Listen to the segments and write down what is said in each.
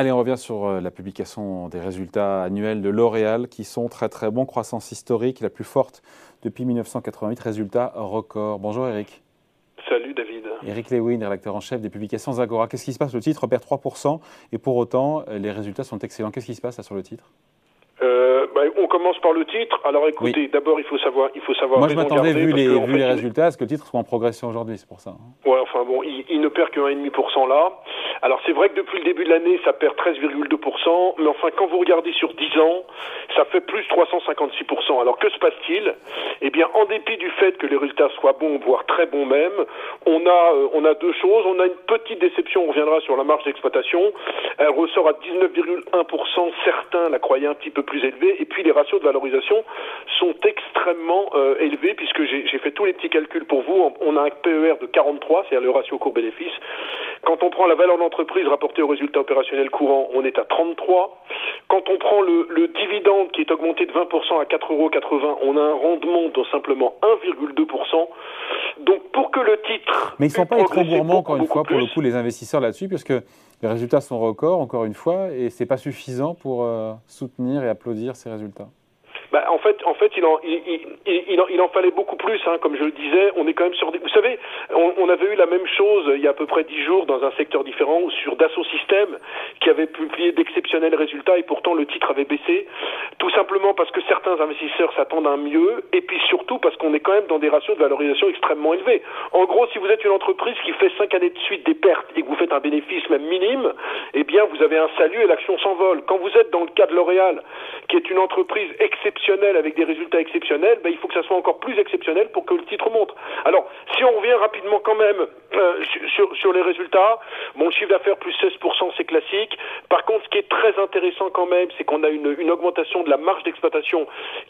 Allez, on revient sur euh, la publication des résultats annuels de L'Oréal qui sont très très bons. Croissance historique, la plus forte depuis 1988. Résultats record. Bonjour Eric. Salut David. Eric Lewin, rédacteur en chef des publications Zagora. Qu'est-ce qui se passe Le titre? Perd 3% et pour autant, les résultats sont excellents. Qu'est-ce qui se passe là sur le titre? euh, bah, on commence par le titre. Alors écoutez, d'abord il faut savoir, il faut savoir. Moi je m'attendais vu les, vu les résultats, à ce que le titre soit en progression aujourd'hui, c'est pour ça. Hein? Ouais, enfin bon, il, ne perd que 1,5% là. Alors c'est vrai que depuis le début de l'année, ça perd 13,2%, mais enfin quand vous regardez sur 10 ans, ça fait plus 356%. Alors que se passe-t-il? Eh bien, en dépit du fait que les résultats soient bons, voire très bons même, on a, euh, on a deux choses. On a une petite déception, on reviendra sur la marge d'exploitation. Elle ressort à 19,1%. Certains la croyaient un petit peu plus élevée. Et puis les ratios de valorisation sont extrêmement euh, élevés puisque j'ai fait tous les petits calculs pour vous. On a un PER de 43, c'est-à-dire le ratio court-bénéfice. Quand on prend la valeur d'entreprise rapportée au résultat opérationnel courant, on est à 33. Quand on prend le, le dividende qui est augmenté de 20% à 4,80 euros, on a un rendement de simplement 1,2%. Donc pour que le titre... Mais ils ne sont pas trop gourmands, encore une fois, pour le coup, les investisseurs là-dessus, puisque les résultats sont records, encore une fois, et ce n'est pas suffisant pour euh, soutenir et applaudir ces résultats. Bah, en fait, en fait, il en, il, il, il en fallait beaucoup plus, hein, comme je le disais. On est quand même sur des. Vous savez, on, on, avait eu la même chose il y a à peu près dix jours dans un secteur différent, sur Dassault Systèmes, qui avait publié d'exceptionnels résultats et pourtant le titre avait baissé, tout simplement parce que certains investisseurs s'attendent à un mieux, et puis surtout parce qu'on est quand même dans des ratios de valorisation extrêmement élevés. En gros, si vous êtes une entreprise qui fait cinq années de suite des pertes et que vous faites un bénéfice même minime, eh bien, vous avez un salut et l'action s'envole. Quand vous êtes dans le cas de L'Oréal, qui est une entreprise exceptionnelle avec des résultats exceptionnels, ben, il faut que ça soit encore plus exceptionnel pour que le titre monte. Alors, si on revient rapidement quand même euh, sur, les résultats, bon, chiffre d'affaires plus 16%, c'est classique. Par contre, ce qui est très intéressant quand même, c'est qu'on a une, une augmentation de la marge d'exploitation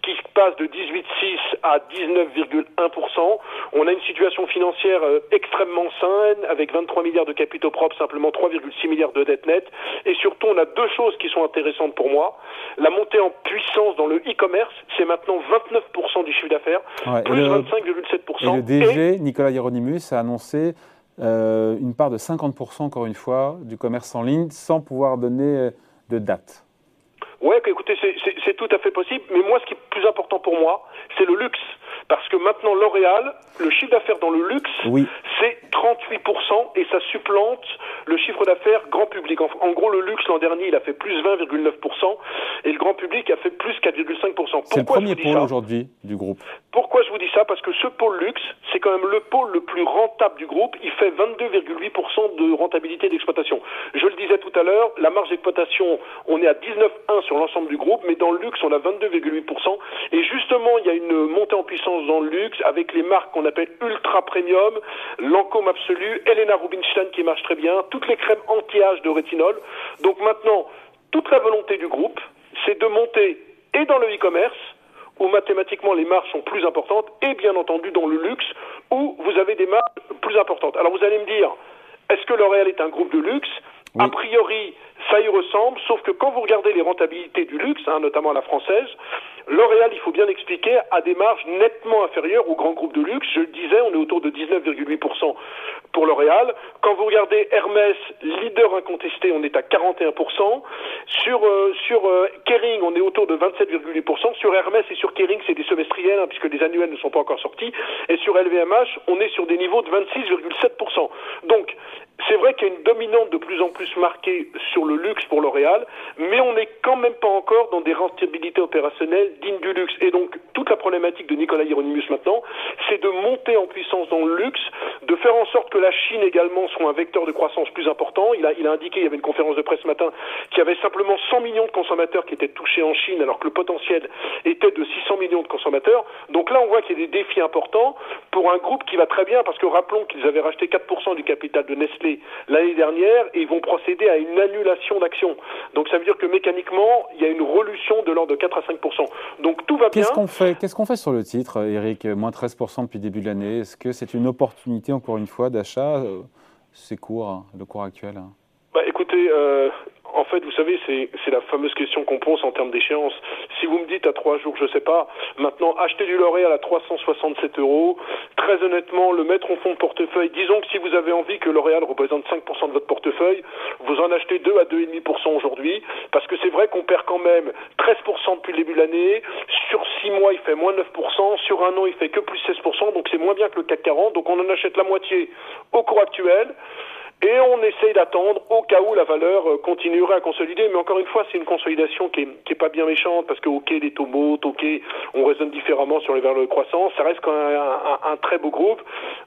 qui passe de 18,6 à 19,1%. On a une situation financière euh, extrêmement saine, avec 23 milliards de capitaux propres, simplement 3,6 milliards de dettes nettes. Et surtout, on a deux choses qui sont intéressantes pour moi. La montée en puissance dans le e-commerce c'est maintenant 29% du chiffre d'affaires, plus 25,7%. Et le DG, Nicolas Hieronymus, a annoncé euh, une part de 50% encore une fois du commerce en ligne sans pouvoir donner euh, de date. Ouais, écoutez, c'est tout à fait possible, mais moi, ce qui est plus important pour moi, c'est le luxe. Parce que maintenant, L'Oréal, le chiffre d'affaires dans le luxe, c'est 38% et ça supplante le chiffre d'affaires grand public. En, gros, le luxe l'an dernier, il a fait plus 20,9% et le grand public a fait plus 4,5%. C'est le premier pôle aujourd'hui du groupe. Pourquoi je vous dis ça Parce que ce pôle luxe, c'est quand même le pôle le plus rentable du groupe. Il fait 22,8% de rentabilité d'exploitation. Je le disais tout à l'heure, la marge d'exploitation, on est à 19,1 sur l'ensemble du groupe, mais dans le luxe, on a 22,8%. Et justement, il y a une montée en puissance dans le luxe avec les marques qu'on appelle ultra premium, Lancôme Absolu, Elena Rubinstein qui marche très bien, toutes les crèmes anti-âge de rétinol. Donc maintenant, toute la volonté du groupe, c'est de monter et dans le e-commerce, où mathématiquement les marges sont plus importantes, et bien entendu dans le luxe, où vous avez des marges plus importantes. Alors vous allez me dire, est-ce que L'Oréal est un groupe de luxe? A priori, ça y ressemble, sauf que quand vous regardez les rentabilités du luxe, hein, notamment la française, L'Oréal, il faut bien expliquer, a des marges nettement inférieures aux grands groupes de luxe. Je le disais, on est autour de 19,8% pour L'Oréal. Quand vous regardez Hermès, leader incontesté, on est à 41%. Sur, euh, sur euh, Kering, on est autour de 27,8%. Sur Hermès et sur Kering, c'est des semestriels, hein, puisque les annuels ne sont pas encore sortis. Et sur LVMH, on est sur des niveaux de 26,7%. Donc, c'est vrai qu'il y a une dominante de plus en plus marquée sur le luxe pour L'Oréal, mais on n'est quand même pas encore dans des rentabilités opérationnelles dignes du luxe. Et donc, toute la problématique de Nicolas Hieronymus maintenant, c'est de monter en puissance dans le luxe, de faire en sorte que la Chine également soit un vecteur de croissance plus important. Il a, il a indiqué, il y avait une conférence de presse ce matin, qu'il y avait simplement 100 millions de consommateurs qui étaient touchés en Chine, alors que le potentiel était de 600 millions de consommateurs. Donc là, on voit qu'il y a des défis importants pour un groupe qui va très bien, parce que rappelons qu'ils avaient racheté 4% du capital de Nestlé l'année dernière et ils vont procéder à une annulation d'actions. Donc ça veut dire que mécaniquement, il y a une relution de l'ordre de 4 à 5 Donc tout va bien. Qu'est-ce qu'on fait Qu'est-ce qu'on fait sur le titre, Eric? Moins 13% depuis le début de l'année. Est-ce que c'est une opportunité, encore une fois, d'achat? Euh, C'est court, hein, le cours actuel. Hein. Bah, écoutez, euh, en fait, vous savez, c'est la fameuse question qu'on pose en termes d'échéance. Si vous me dites à trois jours, je ne sais pas, maintenant, acheter du L'Oréal à 367 euros, honnêtement le mettre en fond de portefeuille. Disons que si vous avez envie que L'Oréal représente 5% de votre portefeuille, vous en achetez 2 à 2,5% aujourd'hui, parce que c'est vrai qu'on perd quand même 13% depuis le début de l'année. Sur 6 mois, il fait moins 9%. Sur un an, il fait que plus 16%. Donc c'est moins bien que le CAC 40. Donc on en achète la moitié au cours actuel. Et on essaye d'attendre au cas où la valeur euh, continuerait à consolider. Mais encore une fois, c'est une consolidation qui est, pas bien méchante parce que, ok, les taux montent, ok, on raisonne différemment sur les valeurs de croissance. Ça reste quand même un, très beau groupe.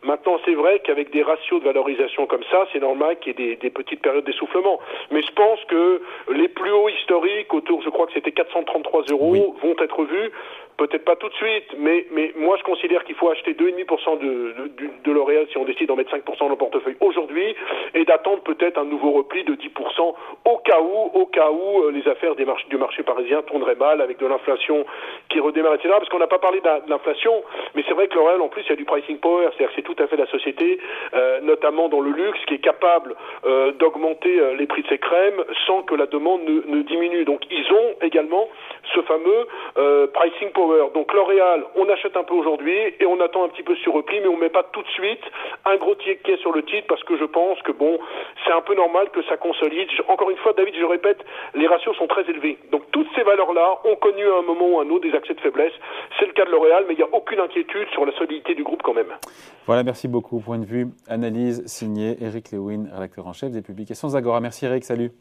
Maintenant, c'est vrai qu'avec des ratios de valorisation comme ça, c'est normal qu'il y ait des, petites périodes d'essoufflement. Mais je pense que les plus hauts historiques, autour, je crois que c'était 433 euros, vont être vus. Peut-être pas tout de suite, mais, mais moi je considère qu'il faut acheter 2,5% de, de, de L'Oréal si on décide d'en mettre 5% dans le portefeuille aujourd'hui et d'attendre peut-être un nouveau repli de 10% au cas où, au cas où euh, les affaires des du marché parisien tourneraient mal avec de l'inflation qui redémarre, etc. Parce qu'on n'a pas parlé de l'inflation, mais c'est vrai que L'Oréal en plus il y a du pricing power, c'est-à-dire que c'est tout à fait la société, euh, notamment dans le luxe, qui est capable euh, d'augmenter euh, les prix de ses crèmes sans que la demande ne, diminue. Donc ils ont également ce fameux euh, pricing power. Donc L'Oréal, on achète un peu aujourd'hui et on attend un petit peu sur repli, mais on met pas tout de suite un gros ticket sur le titre parce que je pense que bon, c'est un peu normal que ça consolide. Encore une fois, David, je répète, les ratios sont très élevés. Donc toutes ces valeurs-là ont connu à un moment ou à un autre des accès de faiblesse. C'est le cas de L'Oréal, mais il n'y a aucune inquiétude sur la solidité du groupe quand même. Voilà, merci beaucoup. Point de vue, analyse signée Eric Lewin, rédacteur en chef des publications Zagora. Merci Eric, salut.